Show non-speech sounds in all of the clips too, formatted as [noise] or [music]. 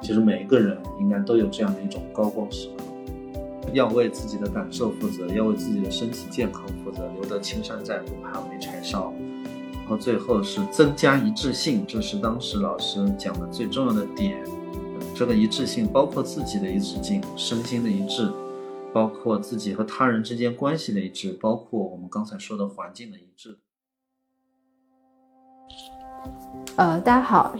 其实每一个人应该都有这样的一种高光时刻，要为自己的感受负责，要为自己的身体健康负责，留得青山在，不怕没柴烧。然后最后是增加一致性，这是当时老师讲的最重要的点。这个一致性包括自己的一致性，身心的一致，包括自己和他人之间关系的一致，包括我们刚才说的环境的一致。呃，大家好，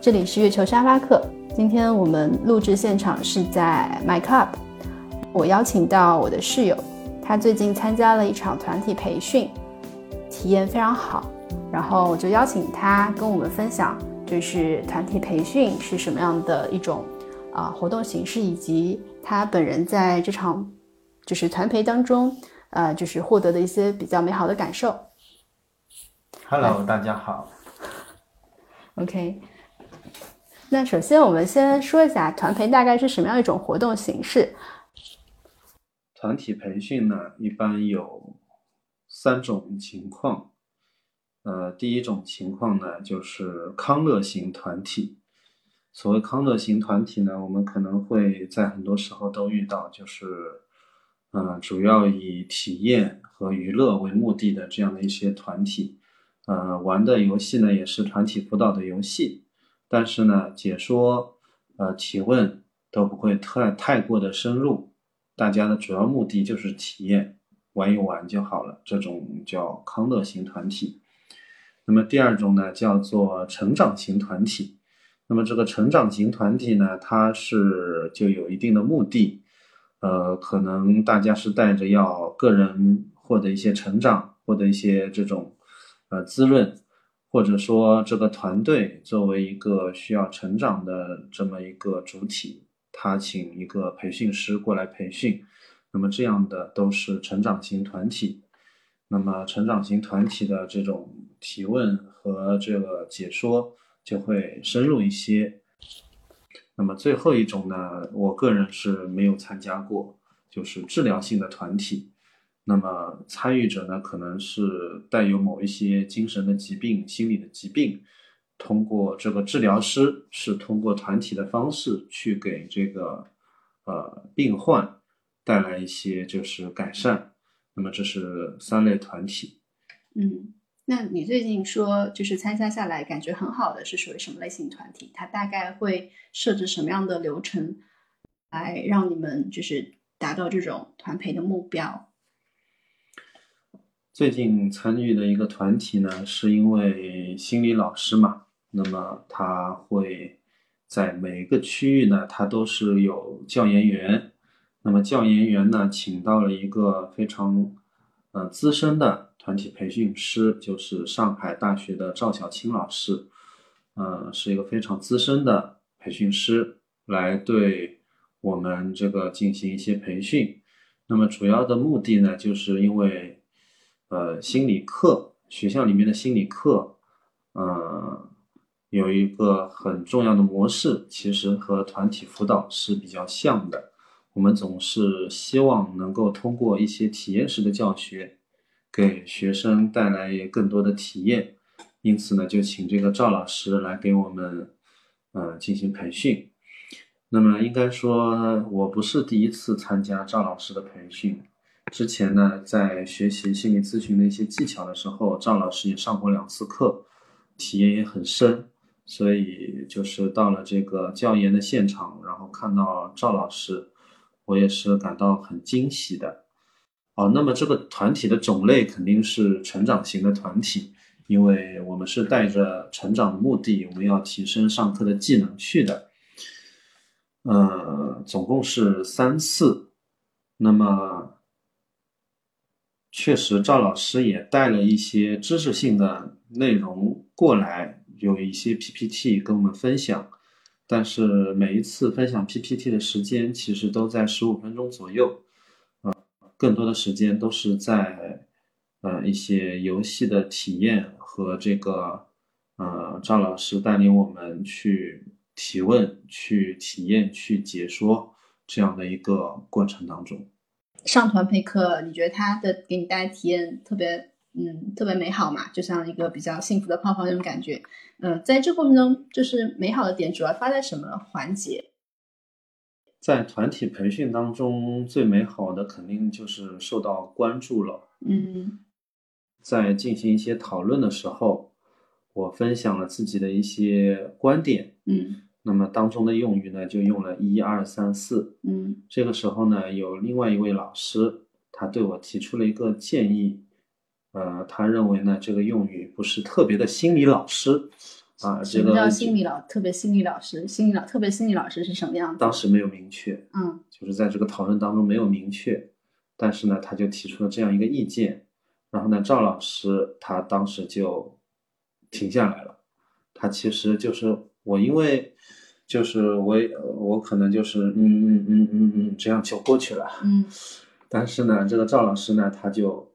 这里是月球沙发课。今天我们录制现场是在 My Club，我邀请到我的室友，他最近参加了一场团体培训，体验非常好，然后我就邀请他跟我们分享，就是团体培训是什么样的一种啊活动形式，以及他本人在这场就是团培当中，呃，就是获得的一些比较美好的感受。Hello，大家好。OK，那首先我们先说一下团培大概是什么样一种活动形式。团体培训呢，一般有三种情况。呃，第一种情况呢，就是康乐型团体。所谓康乐型团体呢，我们可能会在很多时候都遇到，就是，呃，主要以体验和娱乐为目的的这样的一些团体。呃，玩的游戏呢也是团体辅导的游戏，但是呢，解说、呃提问都不会太太过的深入，大家的主要目的就是体验，玩一玩就好了。这种叫康乐型团体。那么第二种呢，叫做成长型团体。那么这个成长型团体呢，它是就有一定的目的，呃，可能大家是带着要个人获得一些成长，获得一些这种。呃，滋润，或者说这个团队作为一个需要成长的这么一个主体，他请一个培训师过来培训，那么这样的都是成长型团体。那么成长型团体的这种提问和这个解说就会深入一些。那么最后一种呢，我个人是没有参加过，就是治疗性的团体。那么参与者呢，可能是带有某一些精神的疾病、心理的疾病，通过这个治疗师是通过团体的方式去给这个呃病患带来一些就是改善。那么这是三类团体。嗯，那你最近说就是参加下来感觉很好的是属于什么类型团体？它大概会设置什么样的流程来让你们就是达到这种团培的目标？最近参与的一个团体呢，是因为心理老师嘛，那么他会在每个区域呢，他都是有教研员，那么教研员呢，请到了一个非常呃资深的团体培训师，就是上海大学的赵小青老师，呃，是一个非常资深的培训师，来对我们这个进行一些培训。那么主要的目的呢，就是因为。呃，心理课学校里面的心理课，呃，有一个很重要的模式，其实和团体辅导是比较像的。我们总是希望能够通过一些体验式的教学，给学生带来更多的体验。因此呢，就请这个赵老师来给我们，呃，进行培训。那么应该说，我不是第一次参加赵老师的培训。之前呢，在学习心理咨询的一些技巧的时候，赵老师也上过两次课，体验也很深。所以就是到了这个教研的现场，然后看到赵老师，我也是感到很惊喜的。哦，那么这个团体的种类肯定是成长型的团体，因为我们是带着成长的目的，我们要提升上课的技能去的。呃，总共是三次，那么。确实，赵老师也带了一些知识性的内容过来，有一些 PPT 跟我们分享。但是每一次分享 PPT 的时间其实都在十五分钟左右，呃，更多的时间都是在呃一些游戏的体验和这个呃赵老师带领我们去提问、去体验、去解说这样的一个过程当中。上团培课，你觉得他的给你带来体验特别嗯，特别美好嘛，就像一个比较幸福的泡泡那种感觉。嗯，在这过程中，就是美好的点主要发在什么环节？在团体培训当中，最美好的肯定就是受到关注了。嗯在进行一些讨论的时候，我分享了自己的一些观点，嗯那么当中的用语呢，就用了一二三四。嗯这个时候呢，有另外一位老师，他对我提出了一个建议，呃，他认为呢，这个用语不是特别的心理老师啊，什么这个叫心理老特别心理老师？心理老特别心理老师是什么样子？当时没有明确，嗯就是在这个讨论当中没有明确，但是呢，他就提出了这样一个意见，然后呢，赵老师他当时就停下来了，他其实就是我，因为就是我也我可能就是嗯嗯嗯嗯嗯这样就过去了，嗯但是呢，这个赵老师呢，他就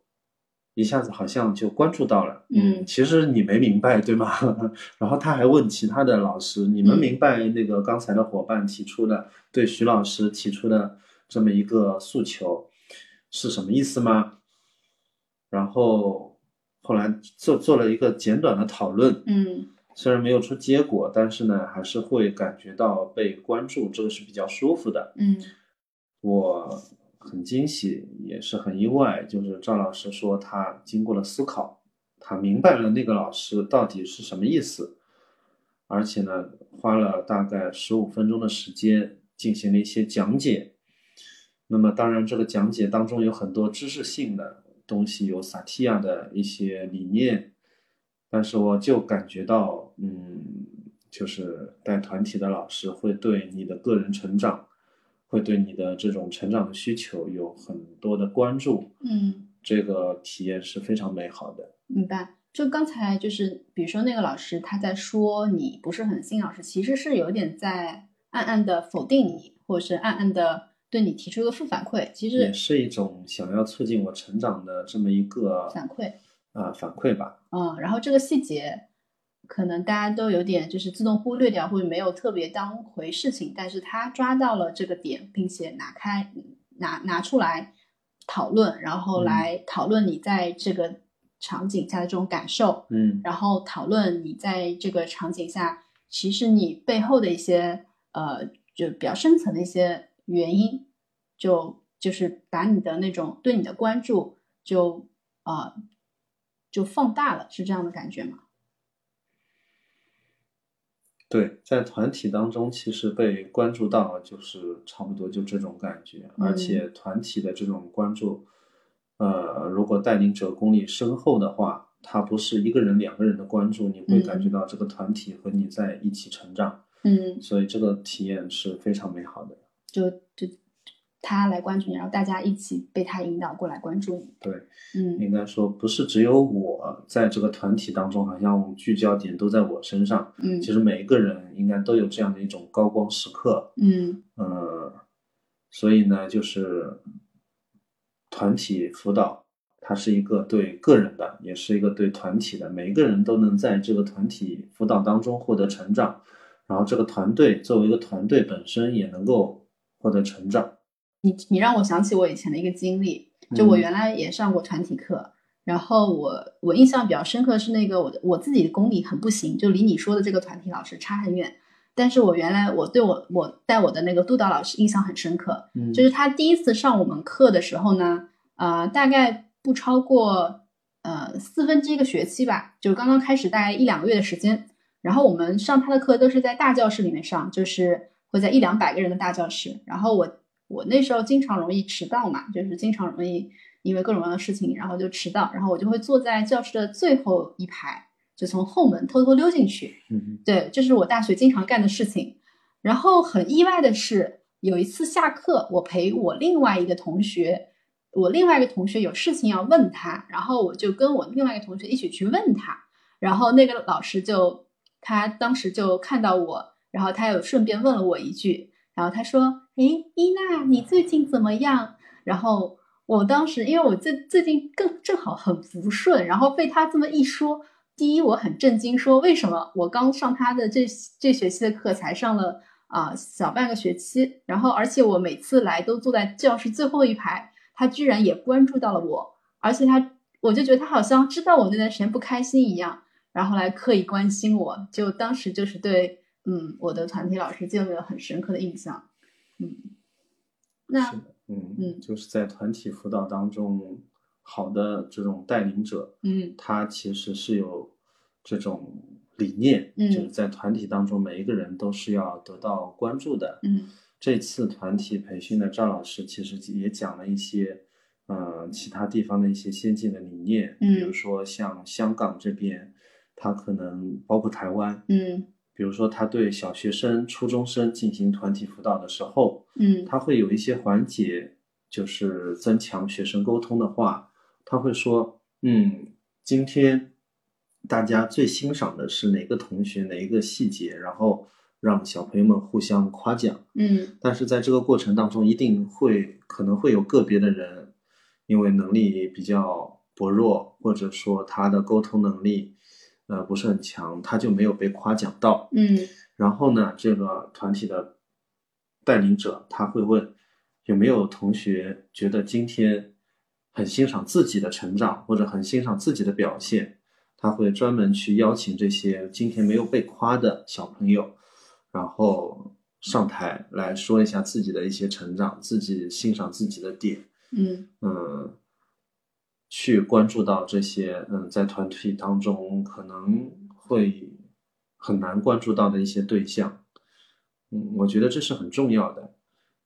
一下子好像就关注到了，嗯其实你没明白对吗？[laughs] 然后他还问其他的老师，你们嗯明白那个刚才的伙伴提出的对徐老师提出的这么一个诉求是什么意思吗？然后后来做做了一个简短的讨论，嗯虽然没有出结果，但是呢，还是会感觉到被关注，这个是比较舒服的。嗯我很惊喜，也是很意外，就是赵老师说他经过了思考，他明白了那个老师到底是什么意思，而且呢，花了大概十五分钟的时间进行了一些讲解。那么，当然，这个讲解当中有很多知识性的东西，有萨提亚的一些理念，但是我就感觉到，嗯，就是带团体的老师会对你的个人成长。会对你的这种成长的需求有很多的关注，嗯，这个体验是非常美好的。明白。就刚才就是，比如说那个老师他在说你不是很信老师，其实是有点在暗暗的否定你，或者是暗暗的对你提出一个负反馈。其实也是一种想要促进我成长的这么一个反馈，啊、反馈吧。嗯，然后这个细节可能大家都有点就是自动忽略掉，或者没有特别当回事情，但是他抓到了这个点，并且拿开拿拿出来讨论，然后嗯来讨论你在这个场景下的这种感受，嗯然后讨论你在这个场景下，其实你背后的一些呃，就比较深层的一些原因，就就是把你的那种对你的关注就呃就放大了，是这样的感觉吗？对，在团体当中，其实被关注到，就是差不多就这种感觉。嗯而且团体的这种关注，呃，如果带领者功力深厚的话，他不是一个人、两个人的关注，你会感觉到这个团体和你在一起成长，嗯，所以这个体验是非常美好的。就就他来关注你，然后大家一起被他引导过来关注你。对，嗯应该说不是只有我在这个团体当中，好像聚焦点都在我身上。嗯其实每一个人应该都有这样的一种高光时刻。嗯呃，所以呢，就是团体辅导，它是一个对个人的，也是一个对团体的。每一个人都能在这个团体辅导当中获得成长，然后这个团队作为一个团队本身也能够获得成长。你你让我想起我以前的一个经历，就我嗯原来也上过团体课，然后我我印象比较深刻是那个我的我自己的功力很不行，就离你说的这个团体老师差很远。但是我原来我对我我带我的那个督导老师印象很深刻，嗯就是他第一次上我们课的时候呢，呃，大概不超过呃四分之一个学期吧，就刚刚开始大概一两个月的时间。然后我们上他的课都是在大教室里面上，就是会在一两百个人的大教室。然后我我那时候经常容易迟到嘛，就是经常容易因为各种各样的事情，然后就迟到。然后我就会坐在教室的最后一排，就从后门偷偷溜进去。嗯对，这是我大学经常干的事情。然后很意外的是，有一次下课，我陪我另外一个同学，我另外一个同学有事情要问他，然后我就跟我另外一个同学一起去问他。然后那个老师就他当时就看到我，然后他又顺便问了我一句，然后他说：“诶，伊娜，你最近怎么样？”然后我当时因为我最最近更正好很不顺，然后被他这么一说，第一我很震惊，说为什么我刚上他的这这学期的课才上了啊、小半个学期，然后而且我每次来都坐在教室最后一排，他居然也关注到了我，而且他我就觉得他好像知道我那段时间不开心一样，然后来刻意关心我，就当时就是对嗯我的团体老师建立了很深刻的印象。嗯，那是的，嗯嗯就是在团体辅导当中，好的这种带领者，嗯他其实是有这种理念，嗯就是在团体当中每一个人都是要得到关注的。嗯这次团体培训的赵老师其实也讲了一些，呃，其他地方的一些先进的理念，嗯比如说像香港这边，他可能包括台湾，嗯比如说他对小学生、初中生进行团体辅导的时候，嗯他会有一些环节，就是增强学生沟通的话，他会说，嗯，今天大家最欣赏的是哪个同学哪一个细节，然后让小朋友们互相夸奖。嗯但是在这个过程当中，一定会可能会有个别的人，因为能力比较薄弱，或者说他的沟通能力，呃，不是很强，他就没有被夸奖到。嗯然后呢，这个团体的带领者他会问，有没有同学觉得今天很欣赏自己的成长，或者很欣赏自己的表现？他会专门去邀请这些今天没有被夸的小朋友，然后上台来说一下自己的一些成长，自己欣赏自己的点。嗯嗯，去关注到这些嗯，在团体当中可能会很难关注到的一些对象，嗯，我觉得这是很重要的。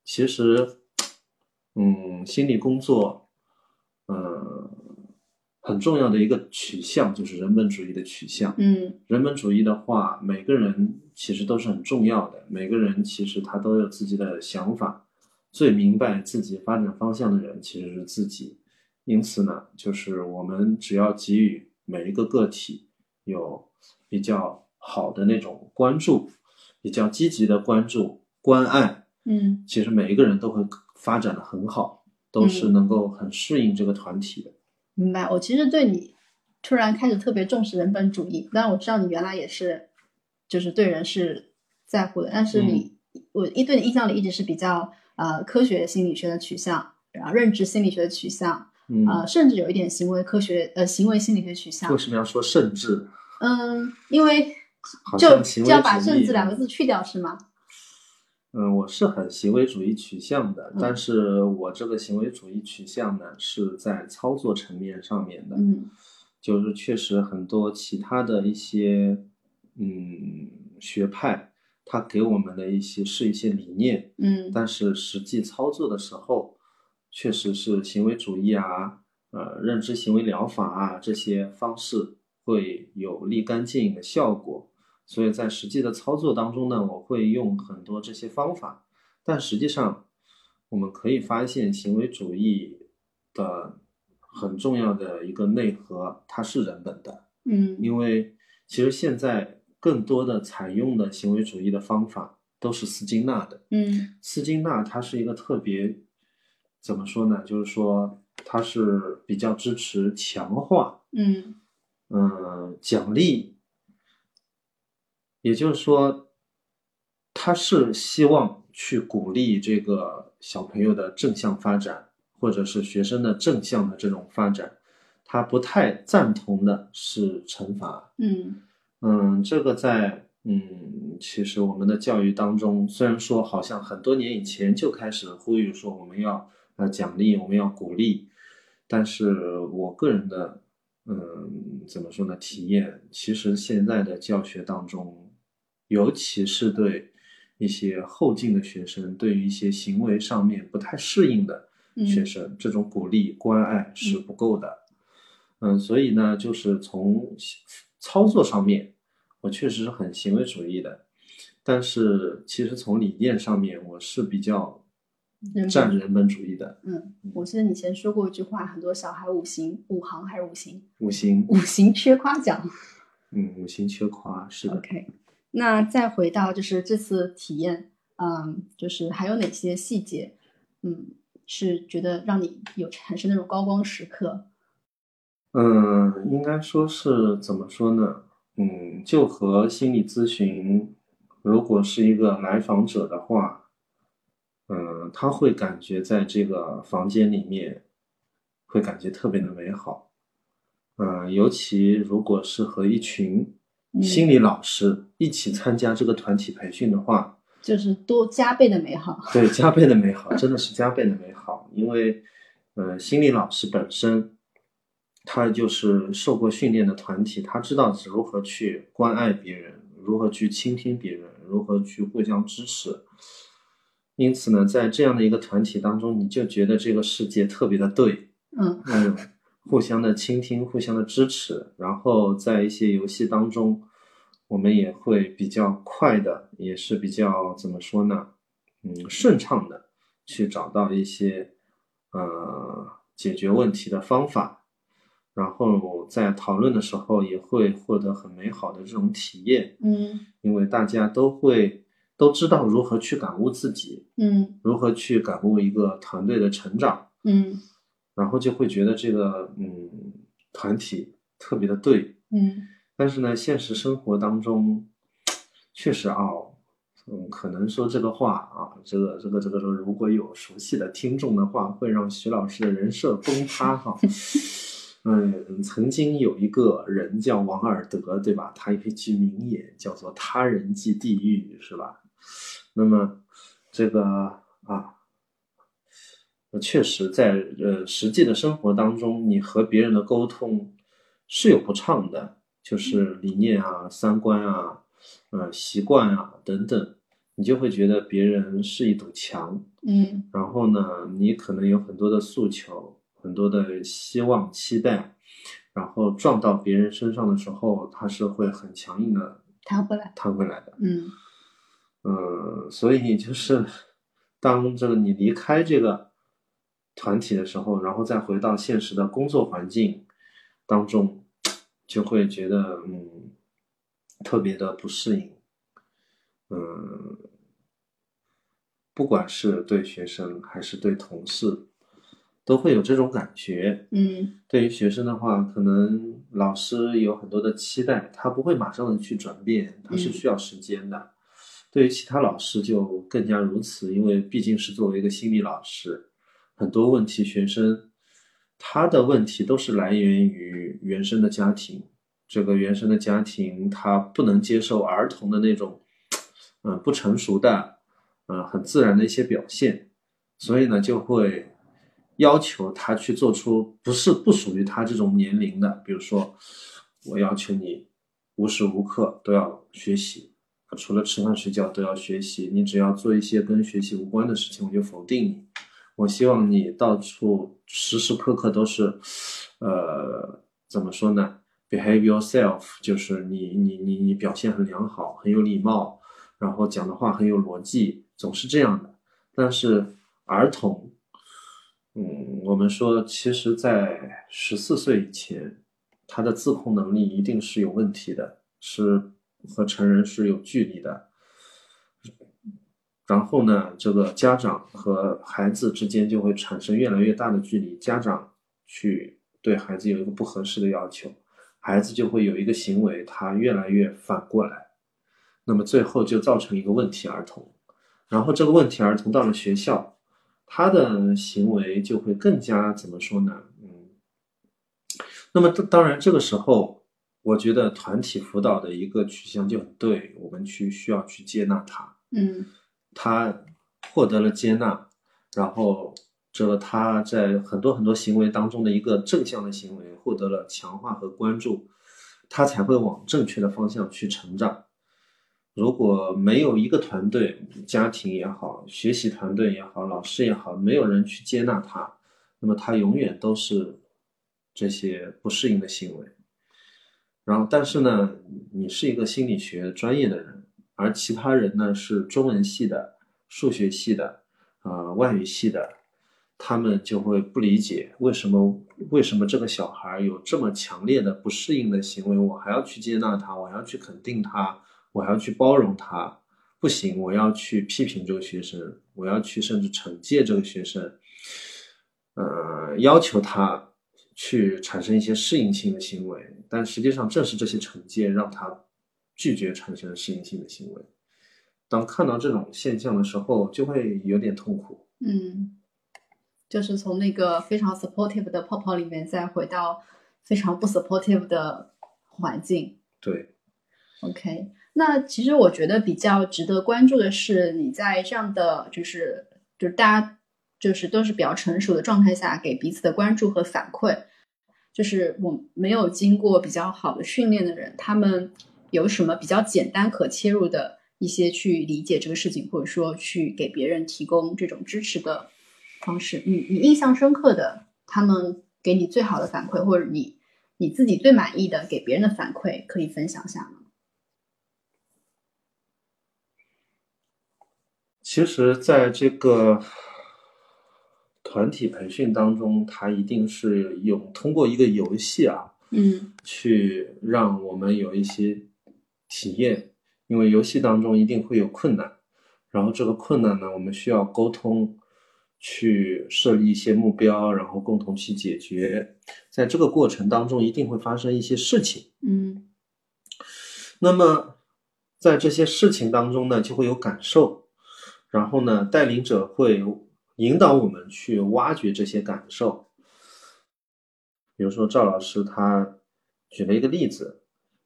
其实，嗯，心理工作，呃，很重要的一个取向就是人本主义的取向。嗯人本主义的话，每个人其实都是很重要的，每个人其实他都有自己的想法，最明白自己发展方向的人其实是自己。因此呢，就是我们只要给予每一个个体有比较好的那种关注，比较积极的关注、关爱，嗯其实每一个人都会发展的很好，都是嗯能够很适应这个团体的。明白。我其实对你突然开始特别重视人本主义，当然我知道你原来也是，就是对人是在乎的，但是你、我一对你印象里一直是比较呃科学心理学的取向，然后认知心理学的取向，嗯，呃，甚至有一点行为科学呃行为心理学取向为。什么要说甚至？嗯，因为就就要把“甚至”两个字去掉是吗？嗯，我是很行为主义取向的，嗯但是我这个行为主义取向呢，是在操作层面上面的，嗯就是确实很多其他的一些嗯学派，他给我们的一些是一些理念，嗯但是实际操作的时候，确实是行为主义啊，呃，认知行为疗法啊这些方式会有立竿见影的效果。所以在实际的操作当中呢，我会用很多这些方法，但实际上我们可以发现，行为主义的很重要的一个内核，它是人本的。嗯因为其实现在更多的采用的行为主义的方法都是斯金纳的。嗯斯金纳他是一个特别怎么说呢？就是说他是比较支持强化，嗯嗯、奖励，也就是说，他是希望去鼓励这个小朋友的正向发展，或者是学生的正向的这种发展。他不太赞同的是惩罚，嗯嗯，这个在嗯，其实我们的教育当中，虽然说好像很多年以前就开始呼吁说我们要呃奖励，我们要鼓励，但是我个人的嗯怎么说呢？体验其实现在的教学当中，尤其是对一些后进的学生，对于一些行为上面不太适应的学生，这种鼓励关爱是不够的。嗯，所以呢，就是从操作上面，我确实是很行为主义的，但是其实从理念上面，我是比较人本站人本主义的。嗯，我记得你以前说过一句话，很多小孩五行五行还是五行五行，五行缺夸奖。嗯，五行缺夸，是的。OK，那再回到就是这次体验，嗯，就是还有哪些细节，嗯，是觉得让你有产生那种高光时刻？嗯，应该说是怎么说呢？嗯，就和心理咨询，如果是一个来访者的话，嗯，他会感觉在这个房间里面，会感觉特别的美好。呃，尤其如果是和一群嗯心理老师一起参加这个团体培训的话，就是多加倍的美好。对，加倍的美好，真的是加倍的美好。因为，呃，心理老师本身，他就是受过训练的团体，他知道如何去关爱别人，如何去倾听别人，如何去互相支持。因此呢，在这样的一个团体当中，你就觉得这个世界特别的对，嗯嗯，互相的倾听，互相的支持，然后在一些游戏当中，我们也会比较快的，也是比较怎么说呢？嗯，顺畅的去找到一些呃解决问题的方法，然后在讨论的时候也会获得很美好的这种体验，嗯因为大家都会都知道如何去感悟自己，嗯如何去感悟一个团队的成长。嗯然后就会觉得这个嗯团体特别的对，嗯但是呢，现实生活当中确实啊，嗯，可能说这个话啊，这个这个这个说，如果有熟悉的听众的话，会让徐老师的人设崩塌哈。[laughs] 嗯，曾经有一个人叫王尔德，对吧？他有一句名言叫做“他人即地狱”，是吧？那么这个啊，呃确实在呃实际的生活当中，你和别人的沟通是有不畅的，就是理念啊、三观啊、呃习惯啊等等，你就会觉得别人是一堵墙，嗯然后呢，你可能有很多的诉求，很多的希望、期待，然后撞到别人身上的时候，他是会很强硬的弹回来。弹回来的。嗯嗯，所以就是当这个你离开这个团体的时候，然后再回到现实的工作环境当中，就会觉得嗯特别的不适应。嗯，不管是对学生还是对同事，都会有这种感觉。嗯对于学生的话，可能老师有很多的期待，他不会马上的去转变，他是嗯需要时间的。对于其他老师就更加如此，因为毕竟是作为一个心理老师，很多问题学生他的问题都是来源于原生的家庭，这个原生的家庭他不能接受儿童的那种，嗯、不成熟的，嗯、很自然的一些表现，所以呢就会要求他去做出不是不属于他这种年龄的，比如说我要求你无时无刻都要学习，除了吃饭睡觉都要学习，你只要做一些跟学习无关的事情，我就否定你。我希望你到处时时刻刻都是，呃，怎么说呢？Behave yourself，就是你你你你表现很良好，很有礼貌，然后讲的话很有逻辑，总是这样的。但是儿童，嗯，我们说，其实，在十四岁以前，他的自控能力一定是有问题的，是和成人是有距离的。然后呢，这个家长和孩子之间就会产生越来越大的距离，家长去对孩子有一个不合适的要求，孩子就会有一个行为，他越来越反过来，那么最后就造成一个问题儿童。然后这个问题儿童到了学校，他的行为就会更加怎么说呢？嗯，那么当当然这个时候，我觉得团体辅导的一个取向就很对，我们去需要去接纳他，嗯他获得了接纳，然后这个他在很多很多行为当中的一个正向的行为获得了强化和关注，他才会往正确的方向去成长。如果没有一个团队，家庭也好，学习团队也好，老师也好，没有人去接纳他，那么他永远都是这些不适应的行为。然后，但是呢，你是一个心理学专业的人，而其他人呢是中文系的、数学系的、呃外语系的，他们就会不理解为什么为什么这个小孩有这么强烈的不适应的行为，我还要去接纳他，我还要去肯定他，我还要去包容他，不行，我要去批评这个学生，我要去甚至惩戒这个学生，呃，要求他去产生一些适应性的行为，但实际上正是这些惩戒让他拒绝产生适应性的行为。当看到这种现象的时候，就会有点痛苦。嗯，就是从那个非常 supportive 的泡泡里面再回到非常不 supportive 的环境。对，OK。那其实我觉得比较值得关注的是，你在这样的就是就是大家就是都是比较成熟的状态下，给彼此的关注和反馈。就是我没有经过比较好的训练的人，他们有什么比较简单可切入的一些去理解这个事情，或者说去给别人提供这种支持的方式？你你印象深刻的，他们给你最好的反馈，或者你你自己最满意的给别人的反馈，可以分享一下吗？其实，在这个团体培训当中，它一定是用通过一个游戏啊，嗯，去让我们有一些体验。因为游戏当中一定会有困难，然后这个困难呢，我们需要沟通，去设立一些目标，然后共同去解决。在这个过程当中，一定会发生一些事情，嗯，那么在这些事情当中呢，就会有感受。然后呢，带领者会引导我们去挖掘这些感受。比如说赵老师他举了一个例子，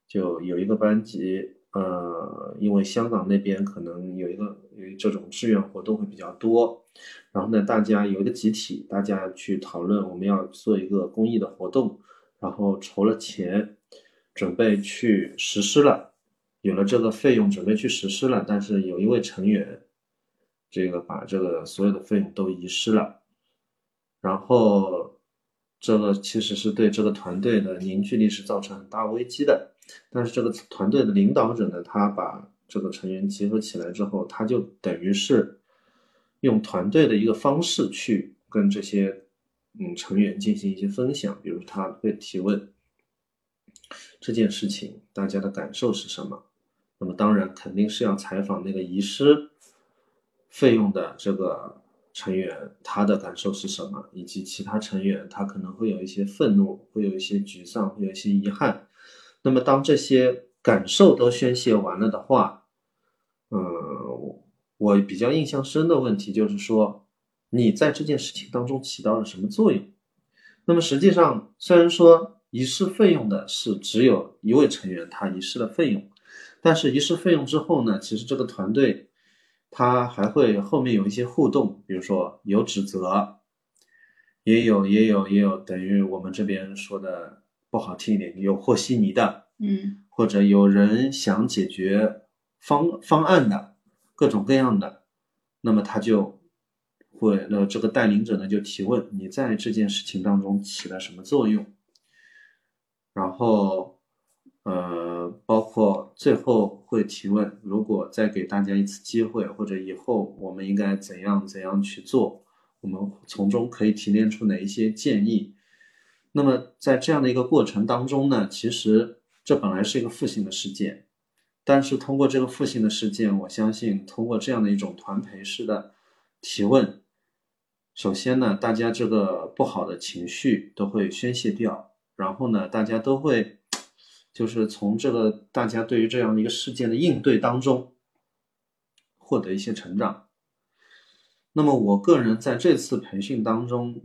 就有一个班级，呃，因为香港那边可能有一个有这种志愿活动会比较多，然后呢，大家有一个集体，大家去讨论我们要做一个公益的活动，然后筹了钱，准备去实施了，有了这个费用，准备去实施了，但是有一位成员。这个把这个所有的费用都遗失了，然后这个其实是对这个团队的凝聚力是造成很大危机的。但是这个团队的领导者呢，他把这个成员集合起来之后，他就等于是用团队的一个方式去跟这些嗯成员进行一些分享，比如他会提问这件事情大家的感受是什么。那么当然肯定是要采访那个遗失。费用的这个成员，他的感受是什么？以及其他成员，他可能会有一些愤怒，会有一些沮丧，会有一些遗憾。那么，当这些感受都宣泄完了的话，嗯，我比较印象深的问题就是说，你在这件事情当中起到了什么作用？那么，实际上，虽然说遗失费用的是只有一位成员，他遗失了费用，但是遗失费用之后呢，其实这个团队。他还会后面有一些互动，比如说有指责，也有也有也有等于我们这边说的不好听一点，有和稀泥的，嗯，或者有人想解决方方案的各种各样的，那么他就会呃这个带领者呢就提问你在这件事情当中起了什么作用，然后。呃，包括最后会提问，如果再给大家一次机会，或者以后我们应该怎样怎样去做，我们从中可以提炼出哪一些建议。那么在这样的一个过程当中呢，其实这本来是一个负性的事件，但是通过这个负性的事件，我相信通过这样的一种团培式的提问，首先呢，大家这个不好的情绪都会宣泄掉，然后呢，大家都会。就是从这个大家对于这样的一个事件的应对当中，获得一些成长。那么我个人在这次培训当中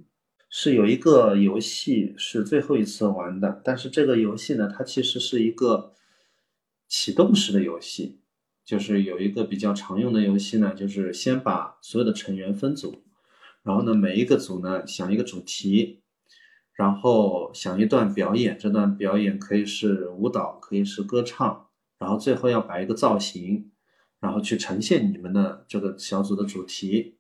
是有一个游戏是最后一次玩的，但是这个游戏呢，它其实是一个启动式的游戏，就是有一个比较常用的游戏呢，就是先把所有的成员分组，然后呢每一个组呢想一个主题。然后想一段表演，这段表演可以是舞蹈，可以是歌唱，然后最后要摆一个造型，然后去呈现你们的这个小组的主题。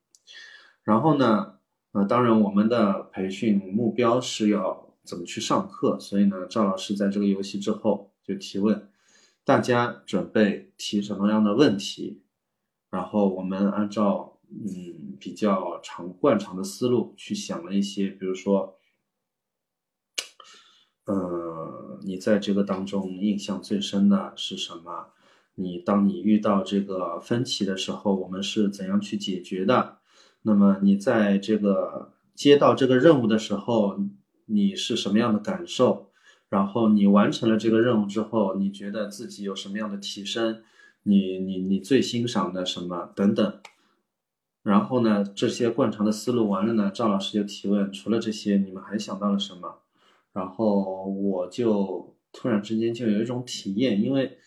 然后呢，呃，当然我们的培训目标是要怎么去上课，所以呢，赵老师在这个游戏之后就提问，大家准备提什么样的问题，然后我们按照嗯比较常惯常的思路去想了一些，比如说。呃，你在这个当中印象最深的是什么？你当你遇到这个分歧的时候，我们是怎样去解决的？那么你在这个接到这个任务的时候，你是什么样的感受？然后你完成了这个任务之后，你觉得自己有什么样的提升？你你你最欣赏的什么？等等。然后呢，这些惯常的思路完了呢，赵老师就提问：除了这些，你们还想到了什么？然后我就突然之间就有一种体验，因为，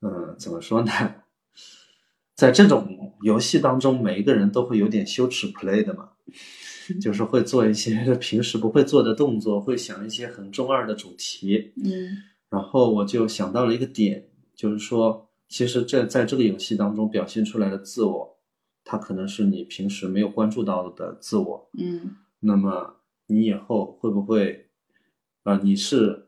嗯，怎么说呢，在这种游戏当中，每一个人都会有点羞耻 play 的嘛，[laughs] 就是会做一些平时不会做的动作，会想一些很中二的主题，嗯。然后我就想到了一个点，就是说，其实这在这个游戏当中表现出来的自我，它可能是你平时没有关注到的自我。嗯。那么你以后会不会，啊、你是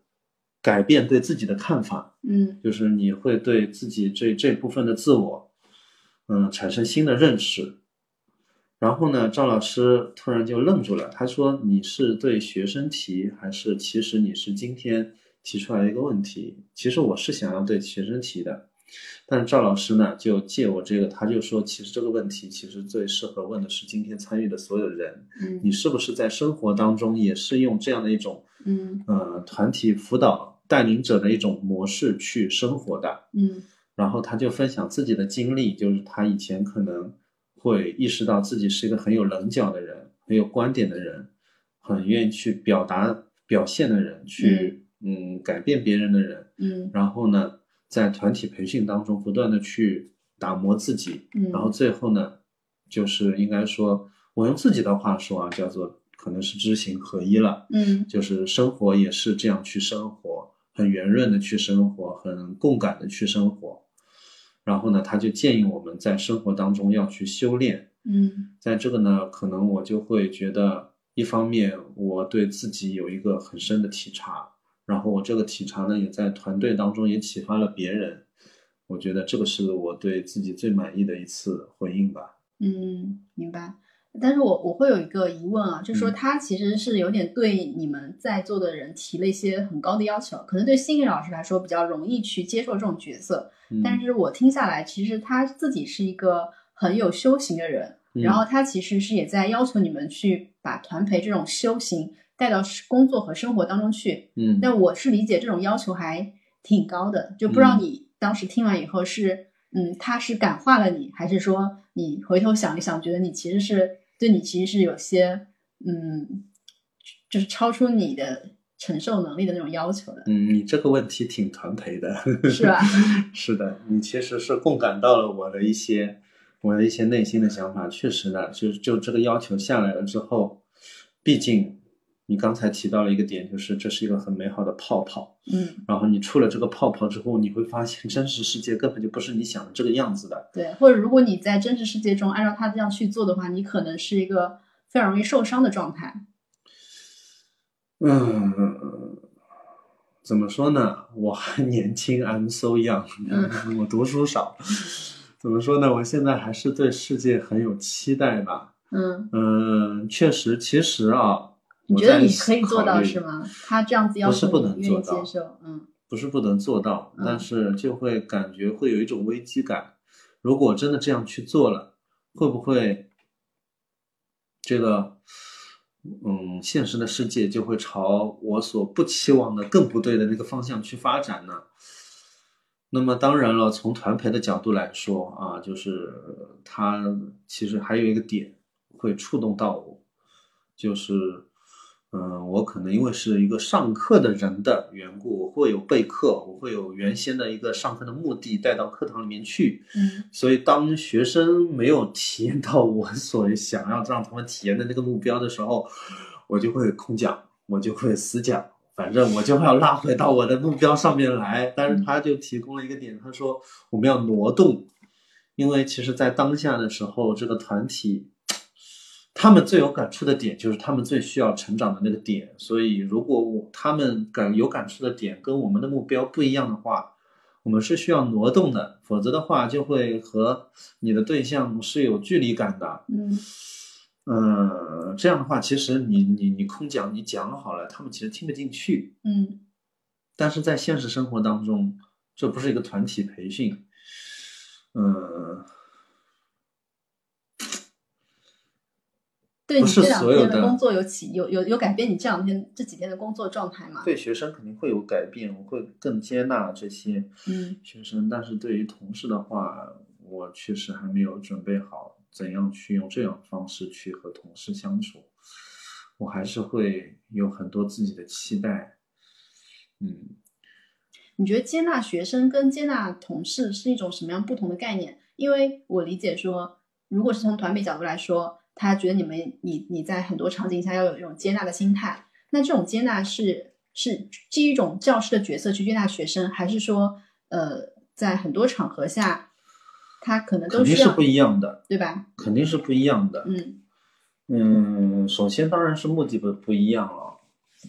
改变对自己的看法，嗯就是你会对自己这这部分的自我，嗯，产生新的认识。然后呢，赵老师突然就愣住了，他说：“你是对学生提，还是其实你是今天提出来一个问题？其实我是想要对学生提的，但是赵老师呢就借我这个，他就说，其实这个问题其实最适合问的是今天参与的所有人，嗯你是不是在生活当中也是用这样的一种嗯呃团体辅导带领者的一种模式去生活的？”嗯然后他就分享自己的经历，就是他以前可能会意识到自己是一个很有棱角的人，很有观点的人，很愿意去表达、表现的人，去嗯改变别人的人。嗯然后呢，在团体培训当中不断的去打磨自己，嗯，然后最后呢，就是应该说，我用自己的话说啊，叫做可能是知行合一了。嗯就是生活也是这样去生活，很圆润的去生活，很共感的去生活。然后呢，他就建议我们在生活当中要去修炼。嗯在这个呢，可能我就会觉得，一方面我对自己有一个很深的体察，然后我这个体察呢，也在团队当中也启发了别人。我觉得这个是我对自己最满意的一次回应吧。嗯，明白。但是我我会有一个疑问啊，就是说嗯他其实是有点对你们在座的人提了一些很高的要求，可能对心理老师来说比较容易去接受这种角色，嗯、但是我听下来，其实他自己是一个很有修行的人，嗯然后他其实是也在要求你们去把团培这种修行带到工作和生活当中去。嗯，那我是理解这种要求还挺高的，就不知道嗯你当时听完以后是，嗯，他是感化了你，还是说你回头想一想，觉得你其实是对你其实是有些，嗯，就是超出你的承受能力的那种要求的，嗯，你这个问题挺团培的，是吧？[laughs] 是的，你其实是共感到了我的一些我的一些内心的想法。确实的，就就这个要求下来了之后，毕竟你刚才提到了一个点，就是这是一个很美好的泡泡。嗯，然后你出了这个泡泡之后，你会发现真实世界根本就不是你想的这个样子的。对。或者如果你在真实世界中按照他这样去做的话，你可能是一个非常容易受伤的状态。嗯，怎么说呢？我还年轻，I'm so young，嗯 [laughs] 我读书少。怎么说呢？我现在还是对世界很有期待吧。嗯，嗯，确实，其实啊，你觉得你可以做到是？吗？他这样子要不是不求你愿意能做到接受，嗯不是不能做到，嗯但是就会感觉会有一种危机感。如果真的这样去做了，会不会这个嗯，现实的世界就会朝我所不期望的更不对的那个方向去发展呢？那么当然了，从团培的角度来说啊，就是它其实还有一个点会触动到我，就是嗯，我可能因为是一个上课的人的缘故，我会有备课，我会有原先的一个上课的目的带到课堂里面去，嗯。所以当学生没有体验到我所想要让他们体验的那个目标的时候，我就会空讲，我就会死讲，反正我就要拉回到我的目标上面来。但是他就提供了一个点，他说我们要挪动，因为其实在当下的时候，这个团体。他们最有感触的点就是他们最需要成长的那个点，所以如果我他们感有感触的点跟我们的目标不一样的话，我们是需要挪动的，否则的话就会和你的对象是有距离感的。嗯嗯，这样的话，其实你你你空讲，你讲好了，他们其实听不进去。嗯但是在现实生活当中，这不是一个团体培训，嗯，不是对你这两所有的天的工作有起有有有改变你这两天这几天的工作状态吗？对学生肯定会有改变，我会更接纳这些嗯学生，但是对于同事的话，我确实还没有准备好怎样去用这样的方式去和同事相处，我还是会有很多自己的期待，嗯，你觉得接纳学生跟接纳同事是一种什么样不同的概念？因为我理解说，如果是从团队角度来说，他觉得你们你你在很多场景下要有一种接纳的心态，那这种接纳是是基于一种教师的角色去接纳学生，还是说呃在很多场合下，他可能都是不一样的，对吧？肯定是不一样的。嗯嗯，首先当然是目的不不一样了，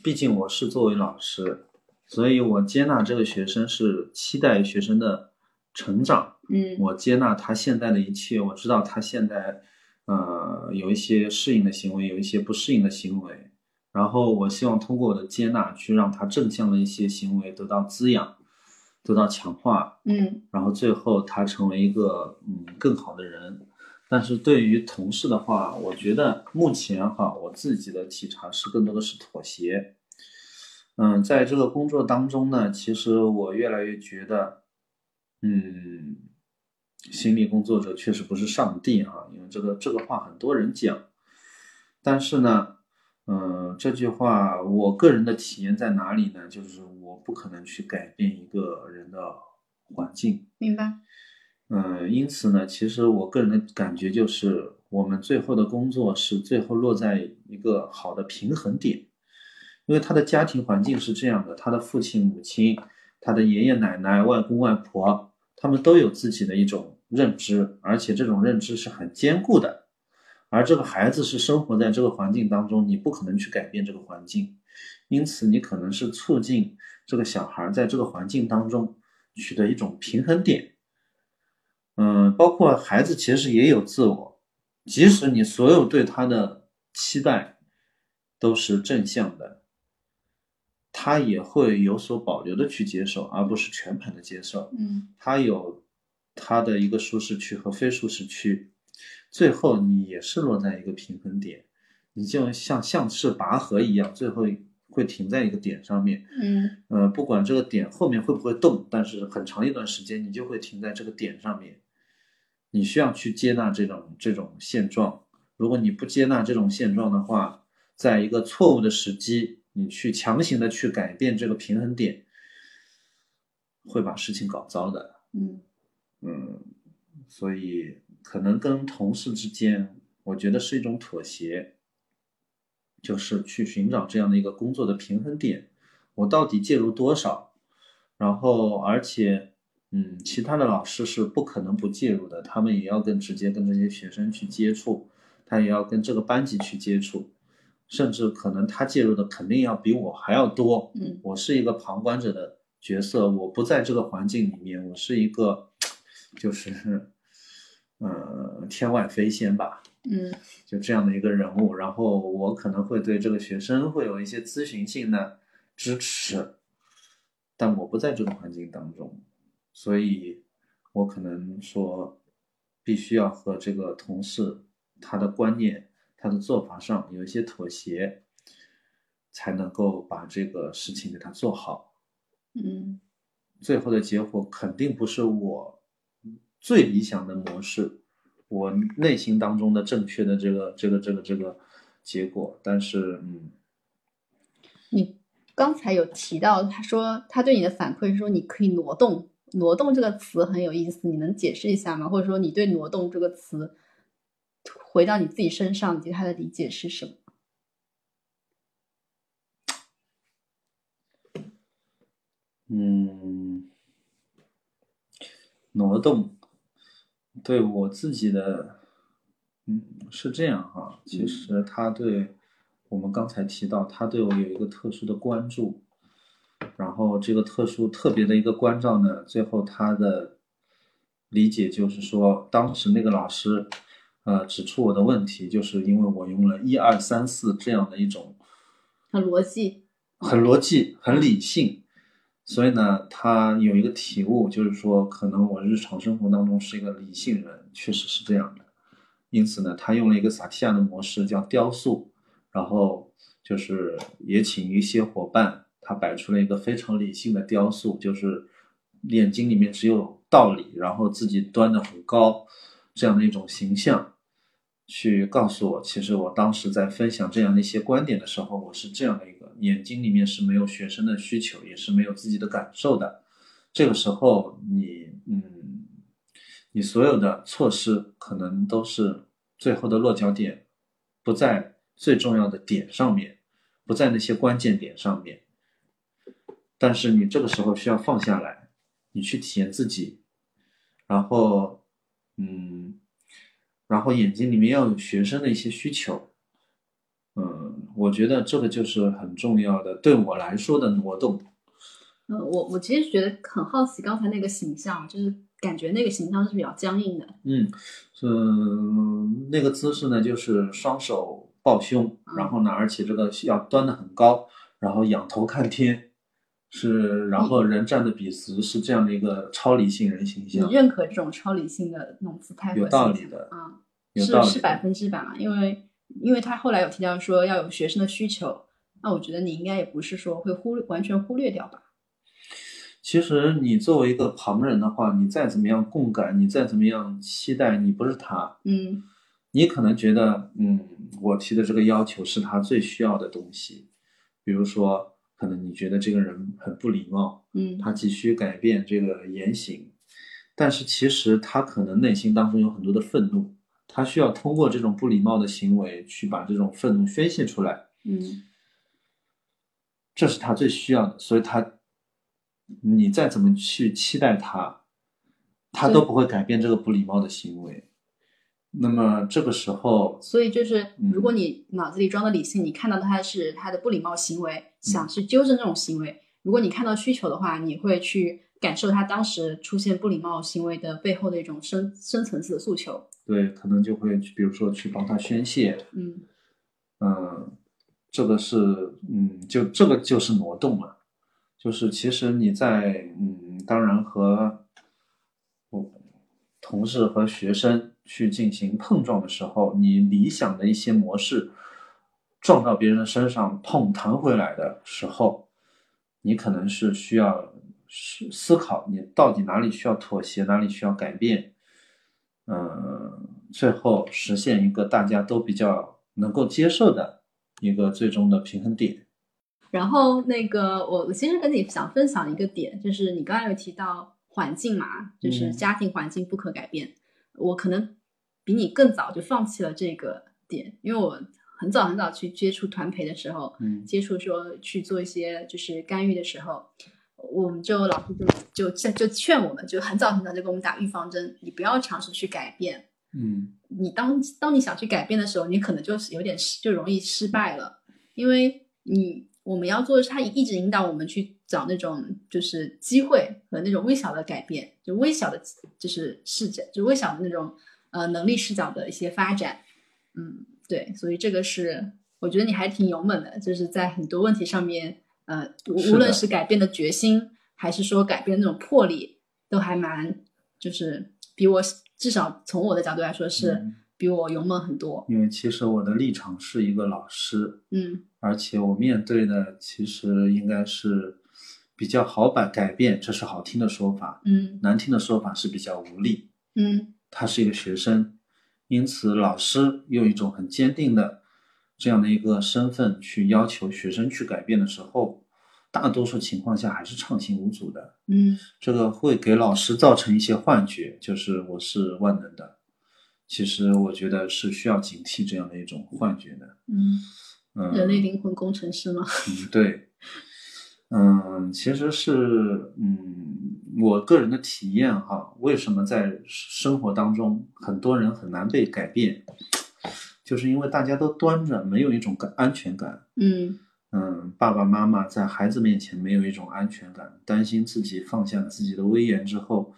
毕竟我是作为老师，所以我接纳这个学生是期待学生的成长，嗯我接纳他现在的一切，我知道他现在呃有一些适应的行为，有一些不适应的行为，然后我希望通过我的接纳去让他正向的一些行为得到滋养，得到强化，嗯然后最后他成为一个嗯更好的人。但是对于同事的话，我觉得目前哈，我自己的体察是更多的是妥协。嗯，在这个工作当中呢，其实我越来越觉得，嗯，心理工作者确实不是上帝哈，因为这个这个话很多人讲，但是呢，嗯，这句话我个人的体验在哪里呢？就是我不可能去改变一个人的环境，明白。嗯，因此呢，其实我个人的感觉就是，我们最后的工作是最后落在一个好的平衡点，因为他的家庭环境是这样的，他的父亲、母亲、他的爷爷奶奶、外公外婆，他们都有自己的一种认知，而且这种认知是很坚固的。而这个孩子是生活在这个环境当中，你不可能去改变这个环境，因此你可能是促进这个小孩在这个环境当中取得一种平衡点。嗯，包括孩子其实也有自我，即使你所有对他的期待都是正向的，他也会有所保留的去接受，而不是全盘的接受。嗯他有他的一个舒适区和非舒适区，最后你也是落在一个平衡点，你就像像是拔河一样，最后会停在一个点上面。嗯呃，不管这个点后面会不会动，但是很长一段时间你就会停在这个点上面。你需要去接纳这种这种现状。如果你不接纳这种现状的话，在一个错误的时机，你去强行的去改变这个平衡点，会把事情搞糟的。嗯嗯，所以可能跟同事之间，我觉得是一种妥协，就是去寻找这样的一个工作的平衡点，我到底介入多少？然后，而且，嗯，其他的老师是不可能不介入的，他们也要跟直接跟这些学生去接触，他也要跟这个班级去接触，甚至可能他介入的肯定要比我还要多。嗯我是一个旁观者的角色，我不在这个环境里面，我是一个，[tsk] 就是，呃，天外飞仙吧，嗯就这样的一个人物。然后我可能会对这个学生会有一些咨询性的支持，但我不在这个环境当中，所以我可能说，必须要和这个同事他的观念、他的做法上有一些妥协，才能够把这个事情给他做好。嗯最后的结果肯定不是我最理想的模式，我内心当中的正确的这个这个这个这个结果，但是嗯，你刚才有提到，他说他对你的反馈是说你可以挪动，挪动这个词很有意思，你能解释一下吗？或者说你对挪动这个词回到你自己身上，你对他的理解是什么？嗯，挪动对我自己的，嗯，是这样哈。其实他对我们刚才提到，他对我有一个特殊的关注，然后这个特殊特别的一个关照呢，最后他的理解就是说，当时那个老师，呃，指出我的问题，就是因为我用了一二三四这样的一种很逻辑，很逻辑、很理性，所以呢，他有一个体悟，就是说，可能我日常生活当中是一个理性人，确实是这样的。因此呢，他用了一个萨提亚的模式，叫雕塑，然后就是也请一些伙伴，他摆出了一个非常理性的雕塑，就是眼睛里面只有道理，然后自己端得很高，这样的一种形象。去告诉我，其实我当时在分享这样的一些观点的时候，我是这样的一个眼睛里面是没有学生的需求，也是没有自己的感受的。这个时候，你嗯，你所有的措施可能都是最后的落脚点不在最重要的点上面，不在那些关键点上面。但是你这个时候需要放下来，你去体验自己，然后嗯。然后眼睛里面要有学生的一些需求，我觉得这个就是很重要的，对我来说的挪动。嗯，我我其实觉得很好奇，刚才那个形象，就是感觉那个形象是比较僵硬的。嗯，是那个姿势呢，就是双手抱胸，然后呢，而且这个要端的很高，然后仰头看天，是，然后人站的笔直，是这样的一个超理性人形象。你认可这种超理性的那种姿态？有道理的啊。是是百分之百嘛？因为因为他后来有提到说要有学生的需求，那我觉得你应该也不是说会忽略完全忽略掉吧？其实你作为一个旁人的话，你再怎么样共感，你再怎么样期待，你不是他，嗯，你可能觉得，嗯，我提的这个要求是他最需要的东西，比如说，可能你觉得这个人很不礼貌，嗯，他急需改变这个言行，但是其实他可能内心当中有很多的愤怒。他需要通过这种不礼貌的行为去把这种愤怒宣泄出来，嗯，这是他最需要的，所以他，你再怎么去期待他，他都不会改变这个不礼貌的行为。那么这个时候，所以就是如果你脑子里装的理性，你看到他是他的不礼貌行为，想去纠正这种行为；如果你看到需求的话，你会去感受他当时出现不礼貌行为的背后的一种深深层次的诉求。对，可能就会去，比如说去帮他宣泄，嗯，嗯，这个是，嗯，就这个就是挪动了，就是其实你在，嗯，当然和同事和学生去进行碰撞的时候，你理想的一些模式撞到别人的身上碰弹回来的时候，你可能是需要思思考，你到底哪里需要妥协，哪里需要改变。嗯，最后实现一个大家都比较能够接受的一个最终的平衡点。然后那个，我我其实跟你想分享一个点，就是你刚才有提到环境嘛，就是家庭环境不可改变。我可能比你更早就放弃了这个点，因为我很早很早去接触团培的时候，嗯，接触说去做一些就是干预的时候。我们就老师就就就劝我们，就很早很早就给我们打预防针，你不要尝试去改变。嗯，你当当你想去改变的时候，你可能就是有点失，就容易失败了。因为你我们要做的是，他一直引导我们去找那种就是机会和那种微小的改变，就微小的，就是视角，就微小的那种呃能力视角的一些发展。嗯，对，所以这个是我觉得你还挺勇猛的，就是在很多问题上面。呃，无论是改变的决心，还是说改变那种魄力，都还蛮，就是比我至少从我的角度来说是比我勇猛很多。因为其实我的立场是一个老师，嗯，而且我面对的其实应该是比较好把改变，这是好听的说法，嗯，难听的说法是比较无力，嗯，他是一个学生，因此老师用一种很坚定的。这样的一个身份去要求学生去改变的时候，大多数情况下还是畅行无阻的。嗯，这个会给老师造成一些幻觉，就是我是万能的。其实我觉得是需要警惕这样的一种幻觉的。嗯嗯，人类灵魂工程师吗？嗯，对。嗯，其实是嗯，我个人的体验哈，为什么在生活当中很多人很难被改变？就是因为大家都端着，没有一种感安全感。嗯嗯，爸爸妈妈在孩子面前没有一种安全感，担心自己放下自己的威严之后，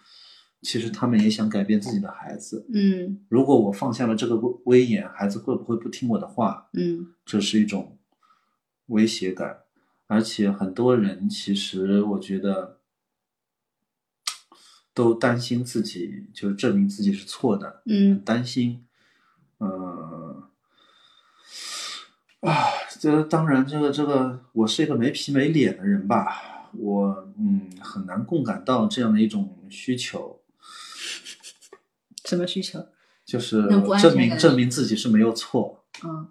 其实他们也想改变自己的孩子。嗯，如果我放下了这个威严，孩子会不会不听我的话？嗯，这是一种威胁感，而且很多人其实我觉得都担心自己，就是证明自己是错的。嗯，担心。嗯，啊，这当然，这个这个，我是一个没皮没脸的人吧，我嗯很难共感到这样的一种需求。什么需求？就是证明证明自己是没有错。嗯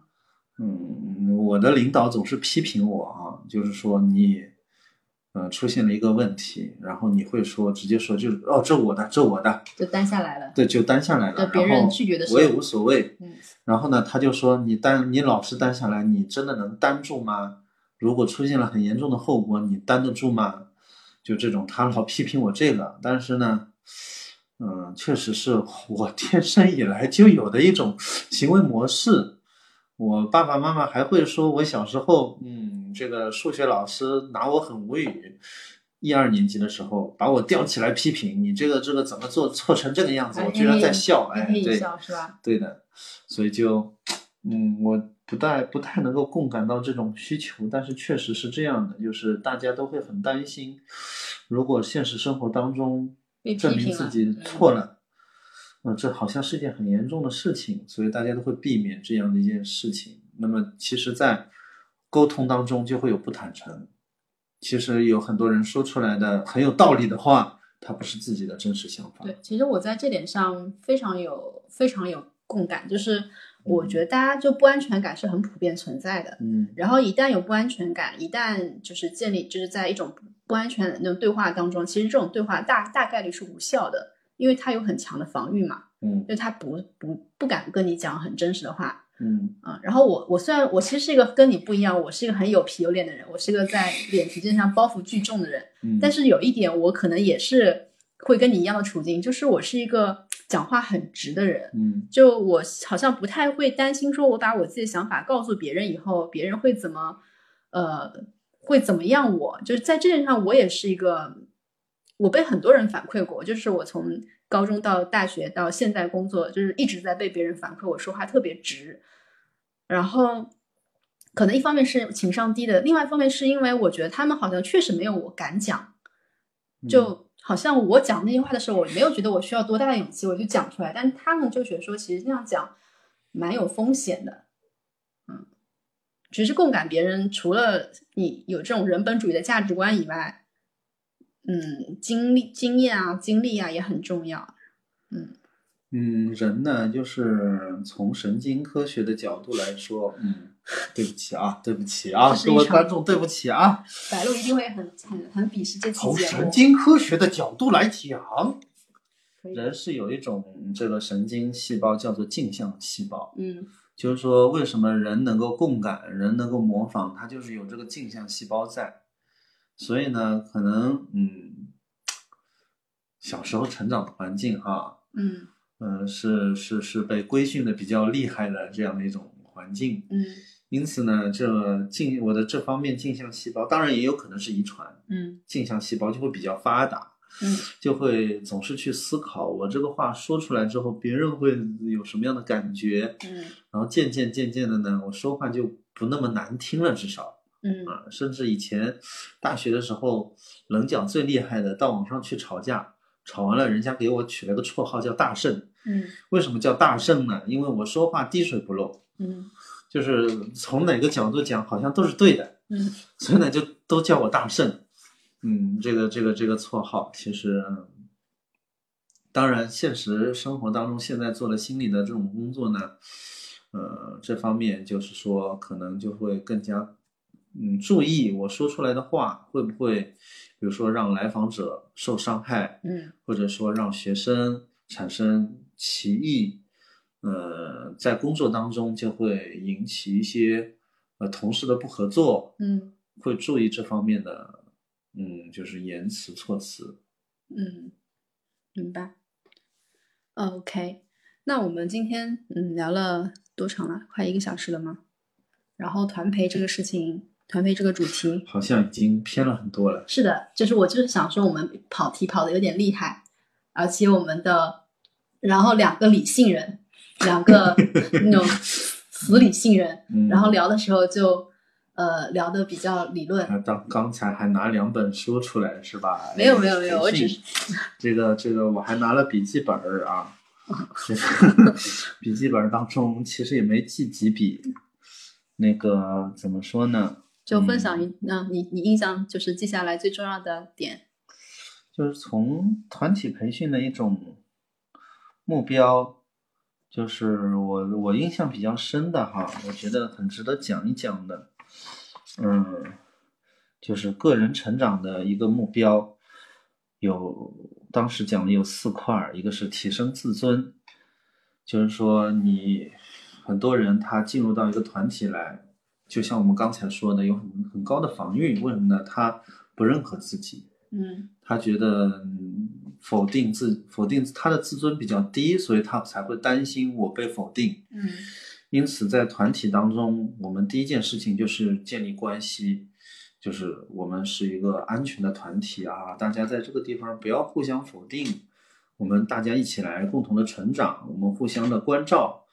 嗯，我的领导总是批评我啊，就是说你，呃，出现了一个问题，然后你会说直接说就是哦，这我的，这我的，就担下来了。对，就担下来了。对别人拒绝的时候我也无所谓。嗯然后呢，他就说你担你老是担下来，你真的能担住吗？如果出现了很严重的后果，你担得住吗？就这种，他老批评我这个，但是呢，嗯，确实是我天生以来就有的一种行为模式。我爸爸妈妈还会说我小时候，嗯，这个数学老师拿我很无语。一二年级的时候，把我吊起来批评你这个这个怎么做错成这个样子，哎我居然在笑，哎，对，笑是吧？对的，所以就，嗯，我不太不太能够共感到这种需求，但是确实是这样的，就是大家都会很担心，如果现实生活当中证明自己错了，呃，这好像是一件很严重的事情，所以大家都会避免这样的一件事情。那么，其实，在沟通当中就会有不坦诚。其实有很多人说出来的很有道理的话，它不是自己的真实想法。对，其实我在这点上非常有非常有共感，就是我觉得大家就不安全感是很普遍存在的。嗯然后一旦有不安全感，一旦就是建立，就是在一种不安全的那种对话当中，其实这种对话大大概率是无效的，因为他有很强的防御嘛，嗯就他不不不敢跟你讲很真实的话嗯啊。然后我我虽然我其实是一个跟你不一样，我是一个很有皮有脸的人，我是一个在脸皮这上包袱巨重的人，嗯，但是有一点我可能也是会跟你一样的处境，就是我是一个讲话很直的人。嗯就我好像不太会担心，说我把我自己的想法告诉别人以后，别人会怎么，呃，会怎么样我？就是在这点上，我也是一个，我被很多人反馈过，就是我从高中到大学到现在工作，就是一直在被别人反馈我说话特别直，然后可能一方面是情商低的，另外一方面是因为我觉得他们好像确实没有我敢讲，嗯就好像我讲那些话的时候，我没有觉得我需要多大的勇气，我就讲出来。但他们就觉得说，其实那样讲蛮有风险的。嗯，其实共感别人，除了你有这种人本主义的价值观以外，嗯，经历、经验啊、经历啊也很重要。嗯嗯，人呢，就是从神经科学的角度来说，嗯，对不起啊，对不起啊，各位观众，对不起啊。白鹿一定会很很很鄙视这期节目从神。经科学的角度来讲，人是有一种这个神经细胞叫做镜像细胞，嗯就是说为什么人能够共感，人能够模仿，它就是有这个镜像细胞在。所以呢，可能嗯，小时候成长的环境哈、嗯嗯，是是是被规训的比较厉害的这样的一种环境，嗯。因此呢，这镜我的这方面镜像细胞，当然也有可能是遗传，嗯镜像细胞就会比较发达，嗯就会总是去思考我这个话说出来之后，别人会有什么样的感觉，嗯。然后渐渐渐渐的呢，我说话就不那么难听了，至少嗯啊，甚至以前大学的时候棱角最厉害的，到网上去吵架，吵完了人家给我取了个绰号叫大圣。嗯为什么叫大圣呢？因为我说话滴水不漏，嗯就是从哪个角度讲好像都是对的，嗯所以呢就都叫我大圣。嗯，这个这个这个绰号，其实，嗯当然现实生活当中现在做了心理的这种工作呢，呃，这方面就是说可能就会更加，嗯，注意我说出来的话会不会，比如说让来访者受伤害，嗯或者说让学生产生歧义，呃，在工作当中就会引起一些呃同事的不合作，嗯会注意这方面的，嗯，就是言辞措辞。嗯，明白。OK，那我们今天嗯聊了多长了？快一个小时了吗？然后团培这个事情，团队这个主题，好像已经偏了很多了。是的，就是我就是想说，我们跑题跑的有点厉害，而且我们的，然后两个理性人，两个 [laughs] 那种死理性人，嗯，然后聊的时候就呃聊的比较理论，还当刚才还拿两本书出来是吧？没有没有没有哎我只是这个这个我还拿了笔记本儿啊，[laughs] 这个笔记本儿当中其实也没记几笔，那个怎么说呢？就分享一，那、你你印象就是记下来最重要的点，就是从团体培训的一种目标，就是我我印象比较深的哈，我觉得很值得讲一讲的，嗯，就是个人成长的一个目标，有当时讲的有四块儿，一个是提升自尊，就是说你很多人他进入到一个团体来，就像我们刚才说的，有很很高的防御，为什么呢？他不认可自己，嗯他觉得嗯否定自否定他的自尊比较低，所以他才会担心我被否定。嗯因此，在团体当中，我们第一件事情就是建立关系，就是我们是一个安全的团体啊，大家在这个地方不要互相否定，我们大家一起来共同的成长，我们互相的关照，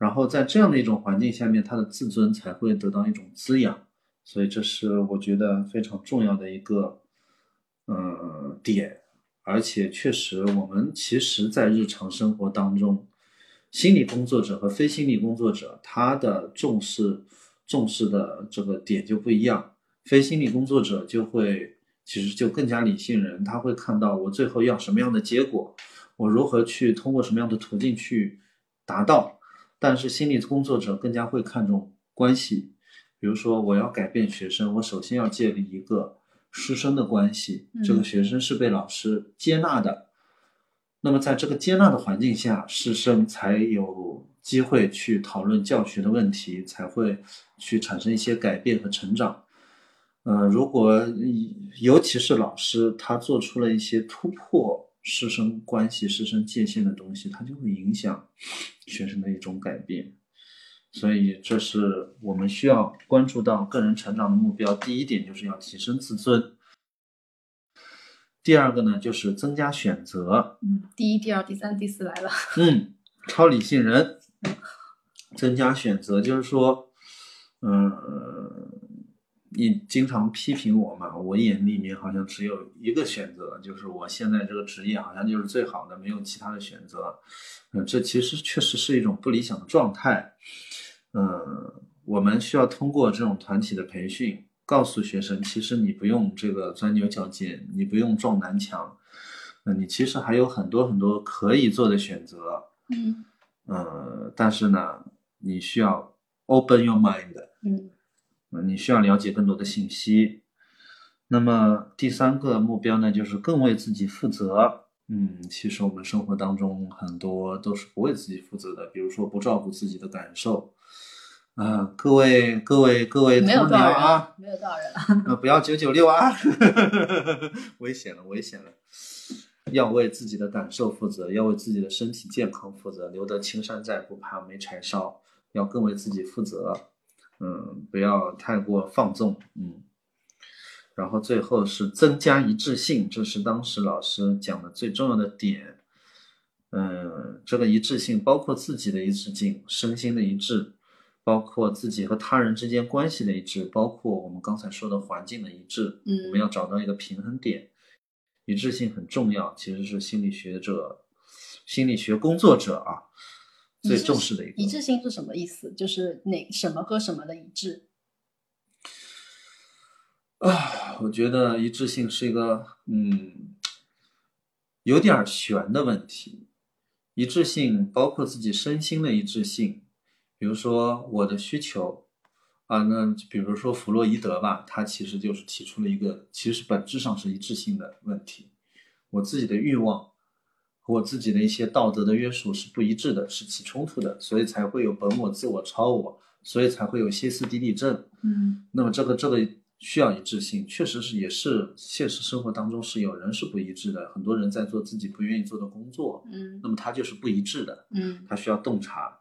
然后在这样的一种环境下面，他的自尊才会得到一种滋养，所以这是我觉得非常重要的一个呃点，而且确实，我们其实在日常生活当中。心理工作者和非心理工作者，他的重视重视的这个点就不一样。非心理工作者就会其实就更加理性人，他会看到我最后要什么样的结果，我如何去通过什么样的途径去达到。但是心理工作者更加会看重关系，比如说我要改变学生，我首先要建立一个师生的关系，这个学生是被老师接纳的。那么，在这个接纳的环境下，师生才有机会去讨论教学的问题，才会去产生一些改变和成长。呃，如果尤其是老师他做出了一些突破师生关系、师生界限的东西，它就会影响学生的一种改变。所以，这是我们需要关注到个人成长的目标。第一点就是要提升自尊。第二个呢，就是增加选择。嗯，第一、第二、第三、第四来了。嗯，超理性人，增加选择，就是说，嗯、你经常批评我嘛，我眼里面好像只有一个选择，就是我现在这个职业好像就是最好的，没有其他的选择。嗯、这其实确实是一种不理想的状态。嗯、我们需要通过这种团体的培训。告诉学生，其实你不用这个钻牛角尖，你不用撞南墙，呃，你其实还有很多很多可以做的选择，嗯呃，但是呢，你需要 open your mind，嗯呃你需要了解更多的信息。那么第三个目标呢，就是更为自己负责。嗯，其实我们生活当中很多都是不为自己负责的，比如说不照顾自己的感受。啊、各位各位各位没有同多少人僚啊，，没有多少人啊。呃，不要九九六啊，[laughs] 危险了，危险了！要为自己的感受负责，要为自己的身体健康负责。留得青山在，不怕没柴烧。要更为自己负责，嗯，不要太过放纵，嗯。然后最后是增加一致性，这是当时老师讲的最重要的点。嗯，这个一致性包括自己的一致性，身心的一致。包括自己和他人之间关系的一致，包括我们刚才说的环境的一致，嗯我们要找到一个平衡点，一致性很重要，其实是心理学者、心理学工作者啊最重视的一个。一致性是什么意思？就是哪什么和什么的一致？啊，我觉得一致性是一个嗯有点儿悬的问题。一致性包括自己身心的一致性，比如说我的需求啊，那比如说弗洛伊德吧，他其实就是提出了一个其实本质上是一致性的问题。我自己的欲望和我自己的一些道德的约束是不一致的，是起冲突的，所以才会有本我、自我、超我，所以才会有歇斯底里症。嗯那么这个这个需要一致性，确实是也是现实生活当中是有人是不一致的，很多人在做自己不愿意做的工作，嗯那么他就是不一致的，嗯他需要洞察。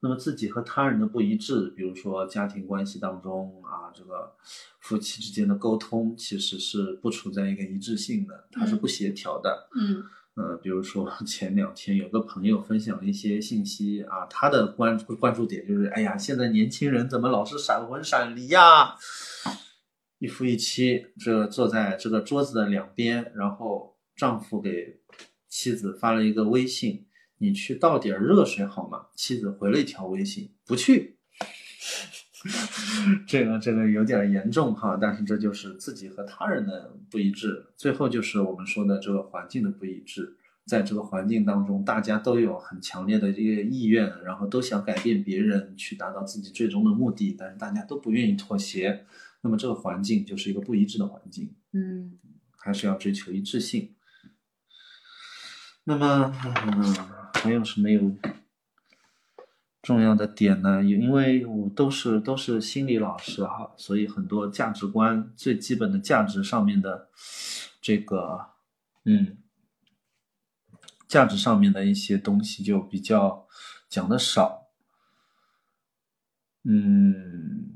那么自己和他人的不一致，比如说家庭关系当中啊，这个夫妻之间的沟通其实是不处在一个一致性的，它是不协调的。嗯呃，比如说 [laughs] 前两天有个朋友分享了一些信息啊，他的关关注点就是，哎呀，现在年轻人怎么老是闪婚闪离呀？一夫一妻，这坐在这个桌子的两边，然后丈夫给妻子发了一个微信：“你去倒点热水好吗？”妻子回了一条微信：“不去。” [laughs] 这个这个有点严重哈，但是这就是自己和他人的不一致，最后就是我们说的这个环境的不一致，在这个环境当中，大家都有很强烈的这个意愿，然后都想改变别人，去达到自己最终的目的，但是大家都不愿意妥协，那么这个环境就是一个不一致的环境。嗯还是要追求一致性。那么，嗯，还有什么有重要的点呢？有因为我都是都是心理老师哈，所以很多价值观最基本的价值上面的这个，嗯，价值上面的一些东西就比较讲的少。嗯，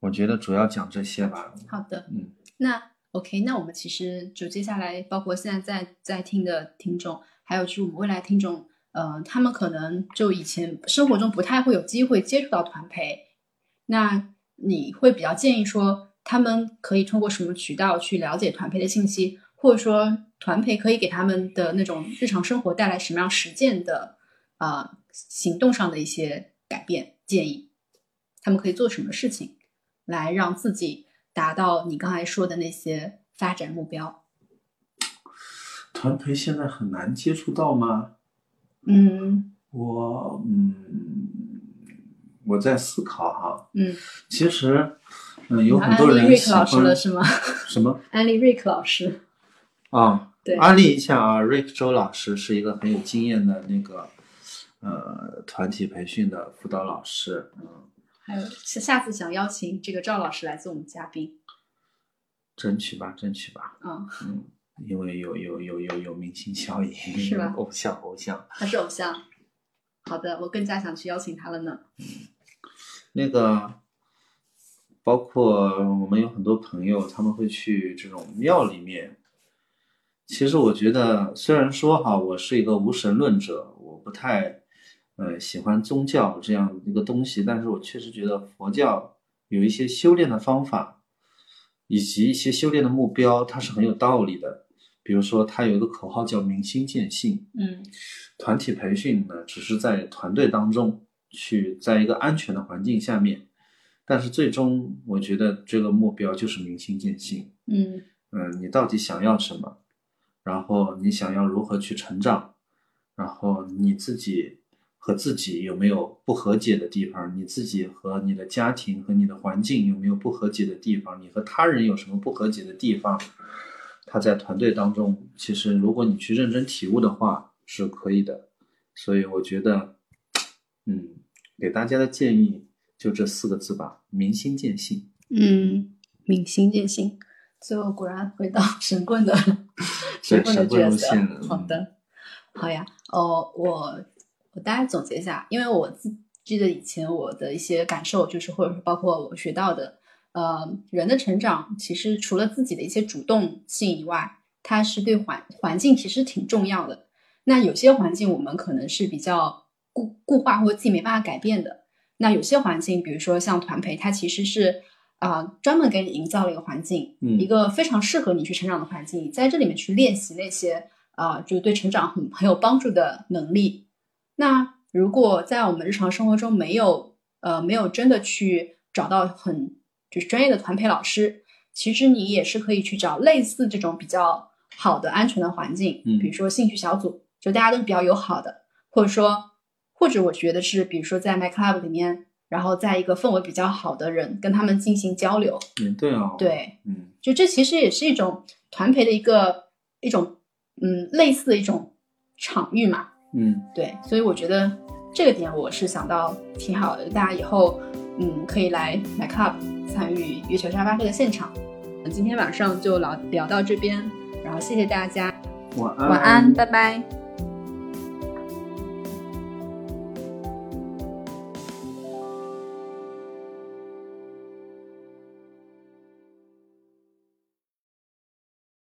我觉得主要讲这些吧。好的，嗯，那 OK，那我们其实就接下来，包括现在在在听的听众，还有就是我们未来听众，呃，他们可能就以前生活中不太会有机会接触到团培，那你会比较建议说，他们可以通过什么渠道去了解团培的信息，或者说团培可以给他们的那种日常生活带来什么样实践的啊、呃行动上的一些改变建议，他们可以做什么事情？来让自己达到你刚才说的那些发展目标。团培现在很难接触到吗？嗯我嗯，我在思考哈。嗯，其实，嗯，有很多安利瑞人喜欢克老师了是吗？什么安利瑞克老师，[laughs] 啊？对安利一下啊，瑞克周老师是一个很有经验的那个呃团体培训的辅导老师。嗯，还有下下次想邀请这个赵老师来做我们嘉宾。争取吧，争取吧。嗯，嗯，因为有有有有有明星效应，[laughs] 是吧 [laughs] 偶像偶像。他是偶像。好的，我更加想去邀请他了呢。那个，包括我们有很多朋友，他们会去这种庙里面。其实我觉得，虽然说哈，我是一个无神论者，我不太呃喜欢宗教这样一个东西，但是我确实觉得佛教有一些修炼的方法，以及一些修炼的目标，它是很有道理的。比如说，它有一个口号叫“明心见性”，嗯团体培训呢，只是在团队当中去，在一个安全的环境下面，但是最终我觉得这个目标就是明心见性。嗯嗯，你到底想要什么？然后你想要如何去成长？然后你自己和自己有没有不和解的地方？你自己和你的家庭和你的环境有没有不和解的地方？你和他人有什么不和解的地方？他在团队当中，其实如果你去认真体悟的话，是可以的。所以我觉得，嗯，给大家的建议就这四个字吧：明心见性。嗯，明心见性。最后果然回到神棍的 [laughs] 神棍的角色好的，好呀。哦，我我大概总结一下，因为我自记得以前我的一些感受，就是或者是包括我学到的，呃，人的成长其实除了自己的一些主动性以外，它是对环环境其实挺重要的。那有些环境我们可能是比较固固化或者自己没办法改变的，那有些环境，比如说像团培，它其实是啊、专门给你营造了一个环境，嗯一个非常适合你去成长的环境，你在这里面去练习那些啊、就是对成长很很有帮助的能力。那如果在我们日常生活中没有呃没有真的去找到很就是专业的团培老师，其实你也是可以去找类似这种比较好的安全的环境，嗯比如说兴趣小组，就大家都是比较友好的，或者说或者我觉得是比如说在 My Club 里面，然后在一个氛围比较好的人跟他们进行交流，嗯，对啊。，对，嗯就这其实也是一种团培的一个一种嗯类似的一种场域嘛，嗯对，所以我觉得这个点我是想到挺好的，大家以后嗯可以来 My Club 参与月球沙发课的现场。今天晚上就聊聊到这边，然后谢谢大家，晚安。晚安，拜拜。